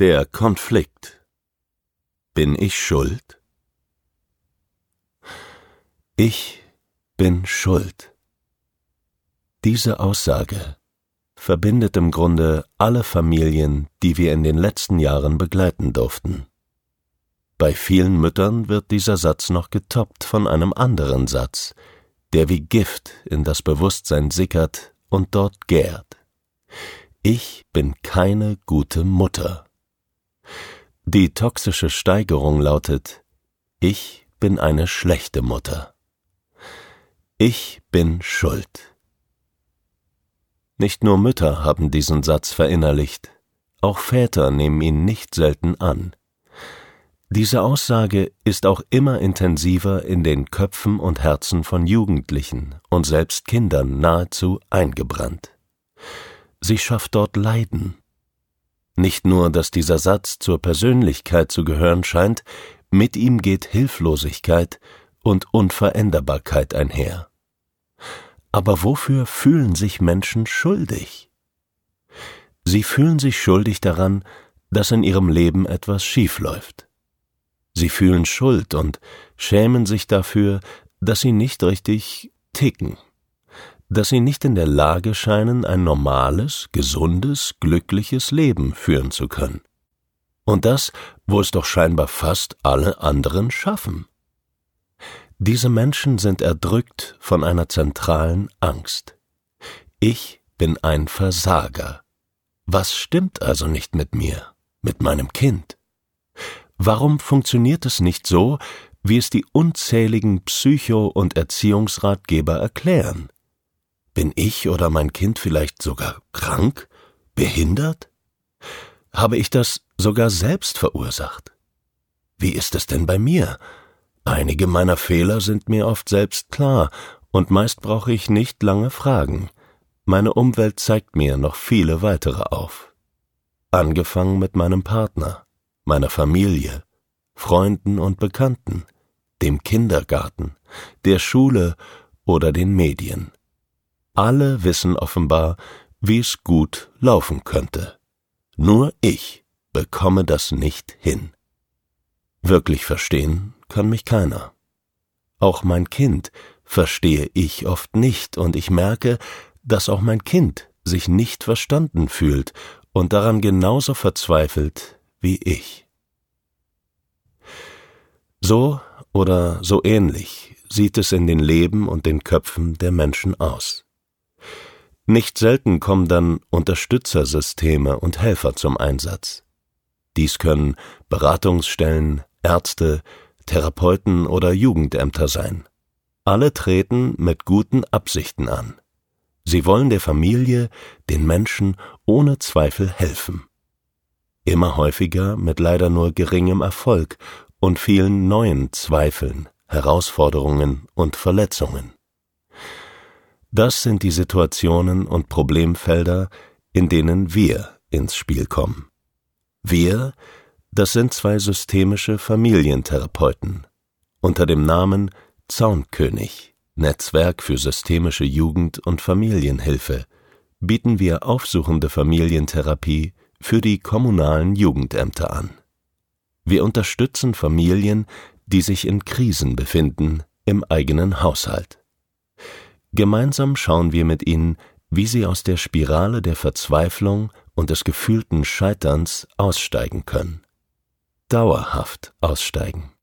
Der Konflikt. Bin ich schuld? Ich bin schuld. Diese Aussage verbindet im Grunde alle Familien, die wir in den letzten Jahren begleiten durften. Bei vielen Müttern wird dieser Satz noch getoppt von einem anderen Satz, der wie Gift in das Bewusstsein sickert und dort gärt. Ich bin keine gute Mutter. Die toxische Steigerung lautet Ich bin eine schlechte Mutter. Ich bin schuld. Nicht nur Mütter haben diesen Satz verinnerlicht, auch Väter nehmen ihn nicht selten an. Diese Aussage ist auch immer intensiver in den Köpfen und Herzen von Jugendlichen und selbst Kindern nahezu eingebrannt. Sie schafft dort Leiden, nicht nur, dass dieser Satz zur Persönlichkeit zu gehören scheint, mit ihm geht Hilflosigkeit und Unveränderbarkeit einher. Aber wofür fühlen sich Menschen schuldig? Sie fühlen sich schuldig daran, dass in ihrem Leben etwas schief läuft. Sie fühlen Schuld und schämen sich dafür, dass sie nicht richtig ticken dass sie nicht in der Lage scheinen, ein normales, gesundes, glückliches Leben führen zu können. Und das, wo es doch scheinbar fast alle anderen schaffen. Diese Menschen sind erdrückt von einer zentralen Angst. Ich bin ein Versager. Was stimmt also nicht mit mir, mit meinem Kind? Warum funktioniert es nicht so, wie es die unzähligen Psycho- und Erziehungsratgeber erklären? Bin ich oder mein Kind vielleicht sogar krank? Behindert? Habe ich das sogar selbst verursacht? Wie ist es denn bei mir? Einige meiner Fehler sind mir oft selbst klar, und meist brauche ich nicht lange fragen. Meine Umwelt zeigt mir noch viele weitere auf. Angefangen mit meinem Partner, meiner Familie, Freunden und Bekannten, dem Kindergarten, der Schule oder den Medien. Alle wissen offenbar, wie es gut laufen könnte. Nur ich bekomme das nicht hin. Wirklich verstehen kann mich keiner. Auch mein Kind verstehe ich oft nicht, und ich merke, dass auch mein Kind sich nicht verstanden fühlt und daran genauso verzweifelt wie ich. So oder so ähnlich sieht es in den Leben und den Köpfen der Menschen aus. Nicht selten kommen dann Unterstützersysteme und Helfer zum Einsatz. Dies können Beratungsstellen, Ärzte, Therapeuten oder Jugendämter sein. Alle treten mit guten Absichten an. Sie wollen der Familie, den Menschen ohne Zweifel helfen. Immer häufiger mit leider nur geringem Erfolg und vielen neuen Zweifeln, Herausforderungen und Verletzungen. Das sind die Situationen und Problemfelder, in denen wir ins Spiel kommen. Wir, das sind zwei systemische Familientherapeuten unter dem Namen Zaunkönig, Netzwerk für systemische Jugend- und Familienhilfe, bieten wir aufsuchende Familientherapie für die kommunalen Jugendämter an. Wir unterstützen Familien, die sich in Krisen befinden, im eigenen Haushalt. Gemeinsam schauen wir mit ihnen, wie sie aus der Spirale der Verzweiflung und des gefühlten Scheiterns aussteigen können. Dauerhaft aussteigen.